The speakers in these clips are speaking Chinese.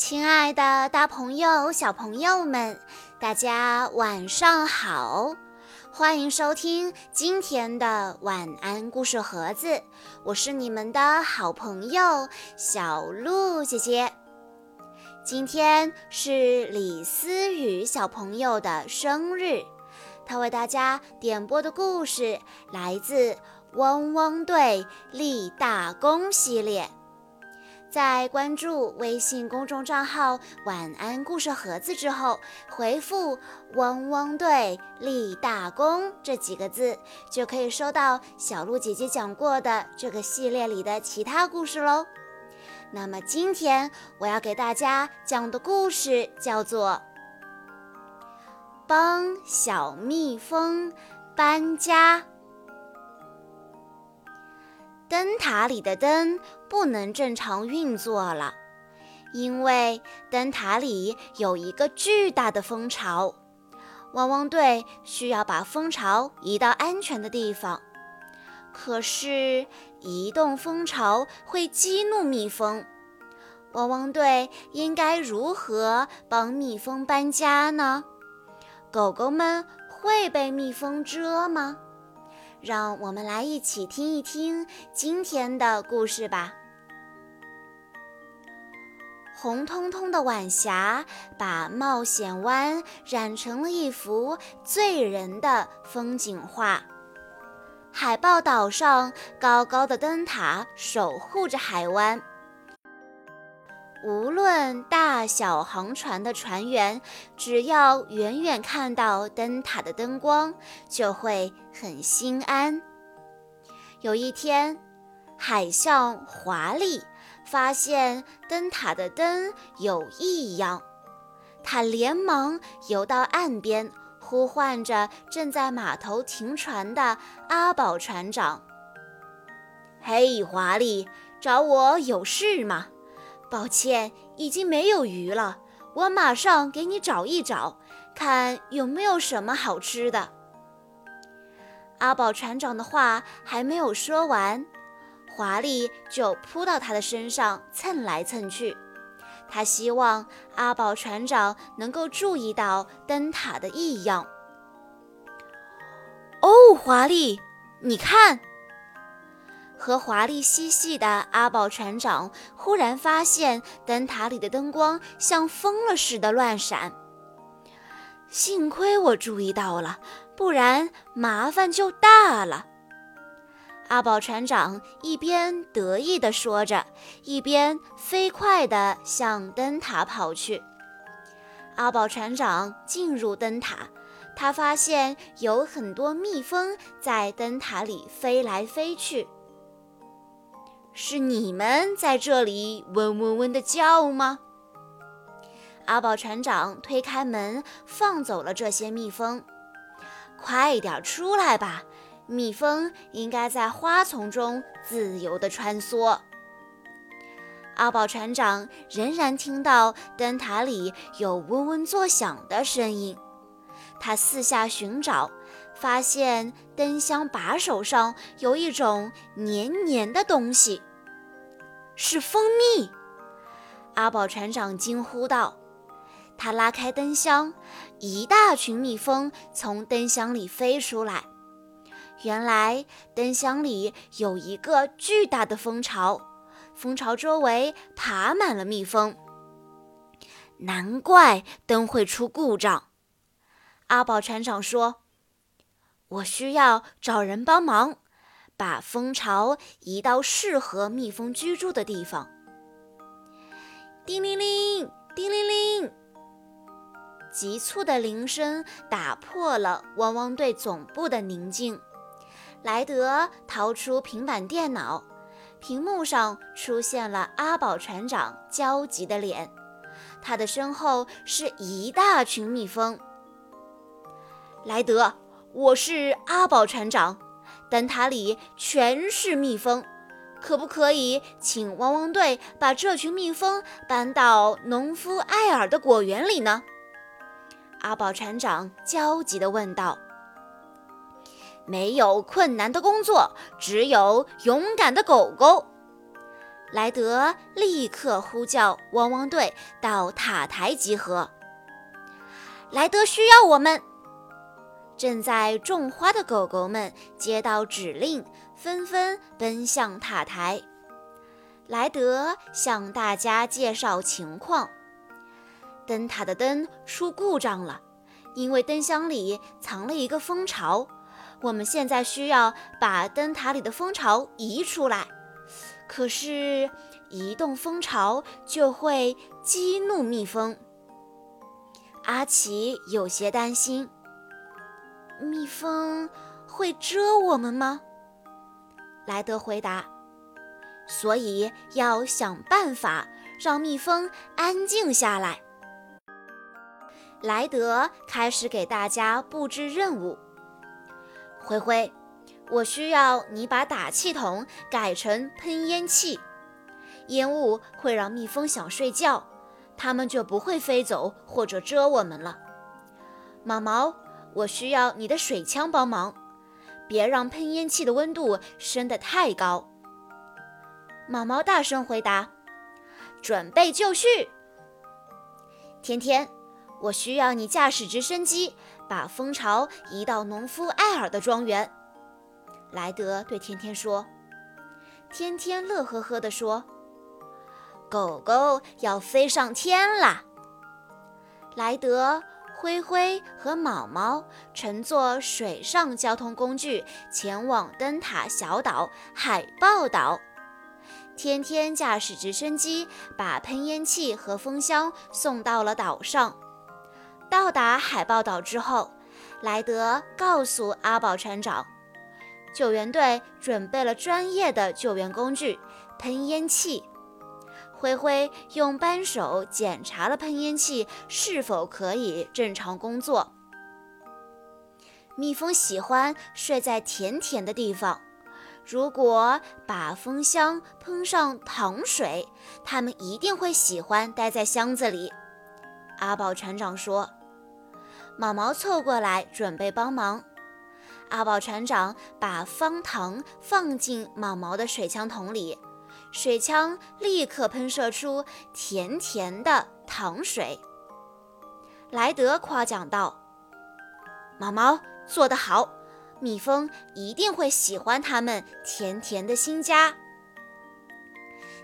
亲爱的，大朋友、小朋友们，大家晚上好！欢迎收听今天的晚安故事盒子，我是你们的好朋友小鹿姐姐。今天是李思雨小朋友的生日，他为大家点播的故事来自《汪汪队立大功》系列。在关注微信公众账号“晚安故事盒子”之后，回复“汪汪队立大功”这几个字，就可以收到小鹿姐姐讲过的这个系列里的其他故事喽。那么今天我要给大家讲的故事叫做《帮小蜜蜂搬家》。灯塔里的灯不能正常运作了，因为灯塔里有一个巨大的蜂巢。汪汪队需要把蜂巢移到安全的地方，可是移动蜂巢会激怒蜜蜂。汪汪队应该如何帮蜜蜂搬家呢？狗狗们会被蜜蜂蛰吗？让我们来一起听一听今天的故事吧。红彤彤的晚霞把冒险湾染成了一幅醉人的风景画。海豹岛上高高的灯塔守护着海湾。无论大小航船的船员，只要远远看到灯塔的灯光，就会很心安。有一天，海象华丽发现灯塔的灯有异样，他连忙游到岸边，呼唤着正在码头停船的阿宝船长：“嘿，华丽，找我有事吗？”抱歉，已经没有鱼了。我马上给你找一找，看有没有什么好吃的。阿宝船长的话还没有说完，华丽就扑到他的身上蹭来蹭去。他希望阿宝船长能够注意到灯塔的异样。哦，华丽，你看。和华丽嬉戏的阿宝船长忽然发现灯塔里的灯光像疯了似的乱闪。幸亏我注意到了，不然麻烦就大了。阿宝船长一边得意地说着，一边飞快地向灯塔跑去。阿宝船长进入灯塔，他发现有很多蜜蜂在灯塔里飞来飞去。是你们在这里嗡嗡嗡的叫吗？阿宝船长推开门，放走了这些蜜蜂。快点出来吧，蜜蜂应该在花丛中自由地穿梭。阿宝船长仍然听到灯塔里有嗡嗡作响的声音，他四下寻找。发现灯箱把手上有一种黏黏的东西，是蜂蜜。阿宝船长惊呼道：“他拉开灯箱，一大群蜜蜂从灯箱里飞出来。原来灯箱里有一个巨大的蜂巢，蜂巢周围爬满了蜜蜂。难怪灯会出故障。”阿宝船长说。我需要找人帮忙，把蜂巢移到适合蜜蜂居住的地方。叮铃铃，叮铃铃，急促的铃声打破了汪汪队总部的宁静。莱德掏出平板电脑，屏幕上出现了阿宝船长焦急的脸，他的身后是一大群蜜蜂。莱德。我是阿宝船长，灯塔里全是蜜蜂，可不可以请汪汪队把这群蜜蜂搬到农夫艾尔的果园里呢？阿宝船长焦急地问道。没有困难的工作，只有勇敢的狗狗。莱德立刻呼叫汪汪队到塔台集合。莱德需要我们。正在种花的狗狗们接到指令，纷纷奔向塔台。莱德向大家介绍情况：灯塔的灯出故障了，因为灯箱里藏了一个蜂巢。我们现在需要把灯塔里的蜂巢移出来，可是移动蜂巢就会激怒蜜蜂。阿奇有些担心。蜜蜂会蛰我们吗？莱德回答：“所以要想办法让蜜蜂安静下来。”莱德开始给大家布置任务。灰灰，我需要你把打气筒改成喷烟器，烟雾会让蜜蜂想睡觉，它们就不会飞走或者蛰我们了。毛毛。我需要你的水枪帮忙，别让喷烟器的温度升得太高。毛毛大声回答：“准备就绪。”天天，我需要你驾驶直升机把蜂巢移到农夫艾尔的庄园。莱德对天天说。天天乐呵呵地说：“狗狗要飞上天啦！”莱德。灰灰和毛毛乘坐水上交通工具前往灯塔小岛海豹岛。天天驾驶直升机把喷烟器和风箱送到了岛上。到达海豹岛之后，莱德告诉阿宝船长，救援队准备了专业的救援工具——喷烟器。灰灰用扳手检查了喷烟器是否可以正常工作。蜜蜂喜欢睡在甜甜的地方，如果把蜂箱喷上糖水，它们一定会喜欢待在箱子里。阿宝船长说：“毛毛凑过来准备帮忙。”阿宝船长把方糖放进毛毛的水枪桶里。水枪立刻喷射出甜甜的糖水。莱德夸奖道：“毛毛做得好，蜜蜂一定会喜欢它们甜甜的新家。”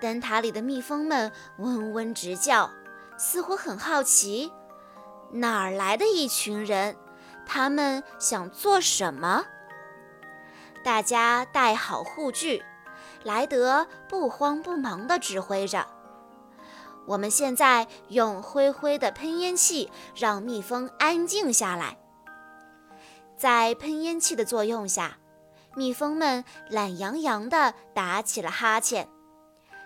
灯塔里的蜜蜂们嗡嗡直叫，似乎很好奇，哪儿来的一群人？他们想做什么？大家带好护具。莱德不慌不忙地指挥着。我们现在用灰灰的喷烟器让蜜蜂安静下来。在喷烟器的作用下，蜜蜂们懒洋洋地打起了哈欠。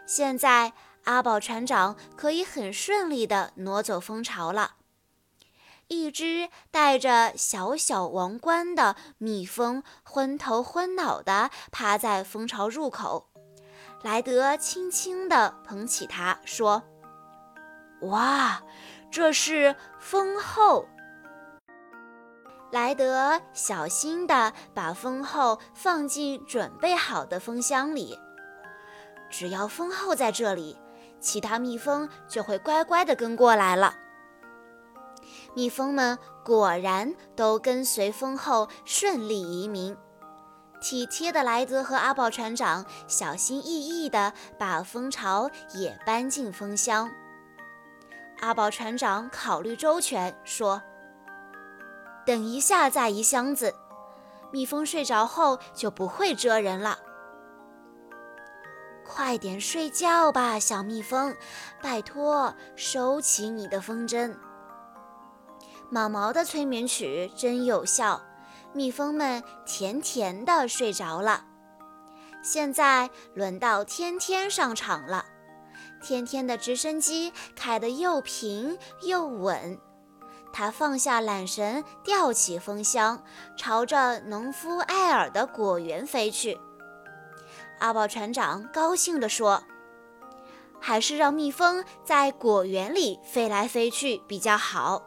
现在，阿宝船长可以很顺利地挪走蜂巢了。一只戴着小小王冠的蜜蜂昏头昏脑地趴在蜂巢入口。莱德轻轻地捧起它，说：“哇，这是蜂后。”莱德小心地把蜂后放进准备好的蜂箱里。只要蜂后在这里，其他蜜蜂就会乖乖地跟过来了。蜜蜂们果然都跟随蜂后顺利移民。体贴的莱德和阿宝船长小心翼翼地把蜂巢也搬进蜂箱。阿宝船长考虑周全，说：“等一下再移箱子，蜜蜂睡着后就不会蛰人了。快点睡觉吧，小蜜蜂，拜托，收起你的风筝。”毛毛的催眠曲真有效，蜜蜂们甜甜的睡着了。现在轮到天天上场了，天天的直升机开得又平又稳。他放下缆绳，吊起风箱，朝着农夫艾尔的果园飞去。阿宝船长高兴地说：“还是让蜜蜂在果园里飞来飞去比较好。”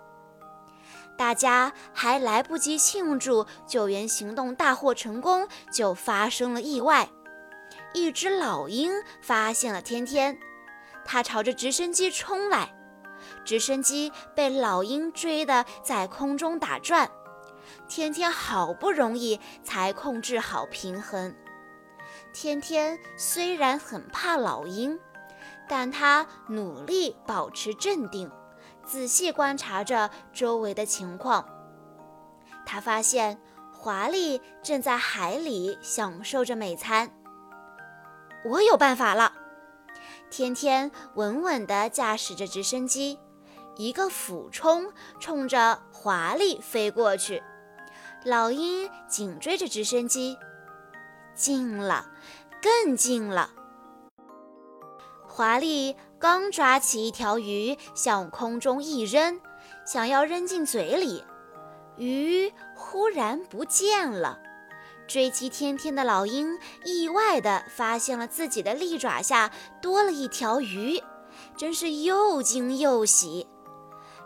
大家还来不及庆祝救援行动大获成功，就发生了意外。一只老鹰发现了天天，它朝着直升机冲来，直升机被老鹰追得在空中打转。天天好不容易才控制好平衡。天天虽然很怕老鹰，但他努力保持镇定，仔细观察着周围的情况。他发现华丽正在海里享受着美餐。我有办法了！天天稳稳地驾驶着直升机，一个俯冲，冲着华丽飞过去。老鹰紧追着直升机，近了，更近了。华丽刚抓起一条鱼，向空中一扔，想要扔进嘴里，鱼忽然不见了。追击天天的老鹰意外地发现了自己的利爪下多了一条鱼，真是又惊又喜。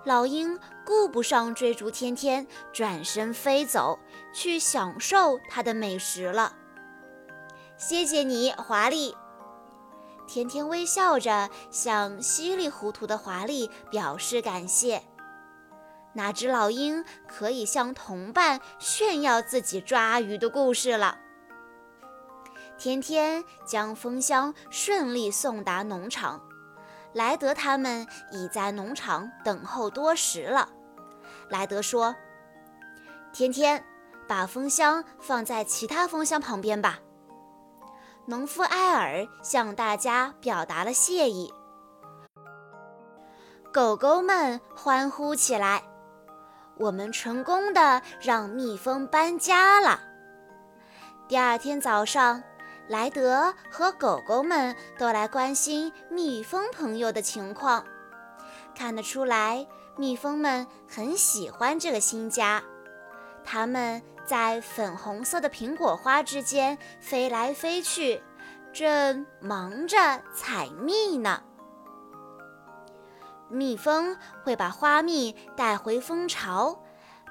老鹰顾不上追逐天天，转身飞走，去享受它的美食了。谢谢你，华丽。天天微笑着向稀里糊涂的华丽表示感谢。那只老鹰可以向同伴炫耀自己抓鱼的故事了。天天将蜂箱顺利送达农场。莱德他们已在农场等候多时了。莱德说：“天天把蜂箱放在其他蜂箱旁边吧。”农夫埃尔向大家表达了谢意。狗狗们欢呼起来：“我们成功的让蜜蜂搬家了！”第二天早上。莱德和狗狗们都来关心蜜蜂朋友的情况，看得出来，蜜蜂们很喜欢这个新家。它们在粉红色的苹果花之间飞来飞去，正忙着采蜜呢。蜜蜂会把花蜜带回蜂巢，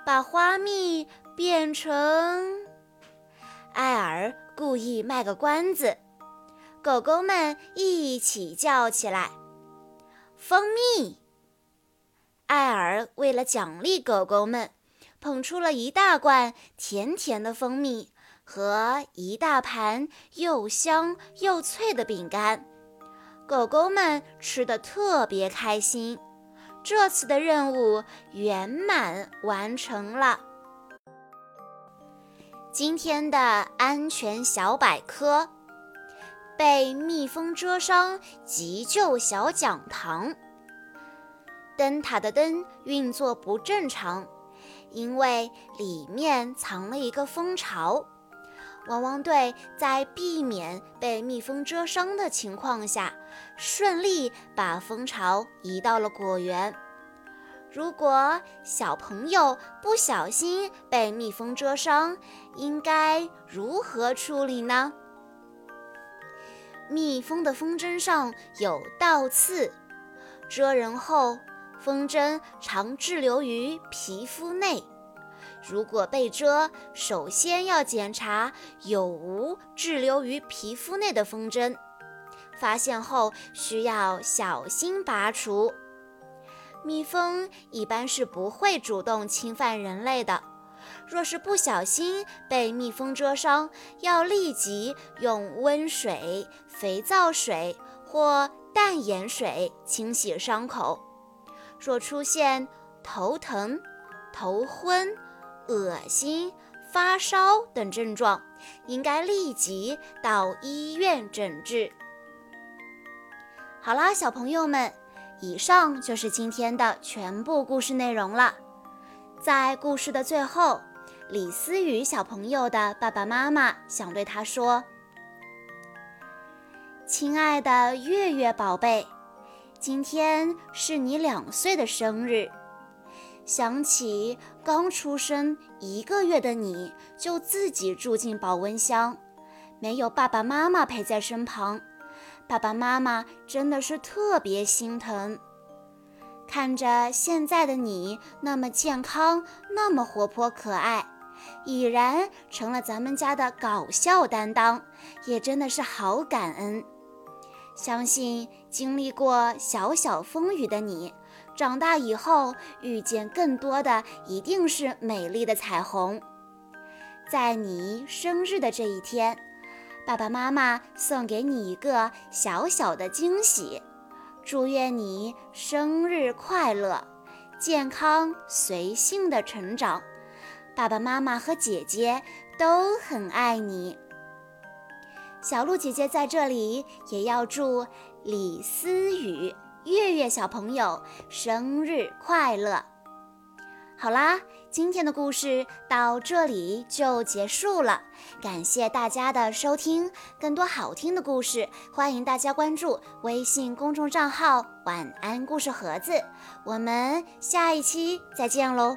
把花蜜变成艾尔。故意卖个关子，狗狗们一起叫起来：“蜂蜜！”艾尔为了奖励狗狗们，捧出了一大罐甜甜的蜂蜜和一大盘又香又脆的饼干。狗狗们吃的特别开心，这次的任务圆满完成了。今天的安全小百科：被蜜蜂蛰伤急救小讲堂。灯塔的灯运作不正常，因为里面藏了一个蜂巢。汪汪队在避免被蜜蜂蛰伤的情况下，顺利把蜂巢移到了果园。如果小朋友不小心被蜜蜂蛰伤，应该如何处理呢？蜜蜂的蜂针上有倒刺，蛰人后，蜂针常滞留于皮肤内。如果被蛰，首先要检查有无滞留于皮肤内的蜂针，发现后需要小心拔除。蜜蜂一般是不会主动侵犯人类的。若是不小心被蜜蜂蛰伤，要立即用温水、肥皂水或淡盐水清洗伤口。若出现头疼、头昏、恶心、发烧等症状，应该立即到医院诊治。好啦，小朋友们。以上就是今天的全部故事内容了。在故事的最后，李思雨小朋友的爸爸妈妈想对他说：“亲爱的月月宝贝，今天是你两岁的生日。想起刚出生一个月的你，就自己住进保温箱，没有爸爸妈妈陪在身旁。”爸爸妈妈真的是特别心疼，看着现在的你那么健康，那么活泼可爱，已然成了咱们家的搞笑担当，也真的是好感恩。相信经历过小小风雨的你，长大以后遇见更多的一定是美丽的彩虹。在你生日的这一天，爸爸妈妈送给你一个小小的惊喜，祝愿你生日快乐，健康随性的成长。爸爸妈妈和姐姐都很爱你。小鹿姐姐在这里也要祝李思雨、月月小朋友生日快乐。好啦，今天的故事到这里就结束了，感谢大家的收听。更多好听的故事，欢迎大家关注微信公众账号“晚安故事盒子”。我们下一期再见喽！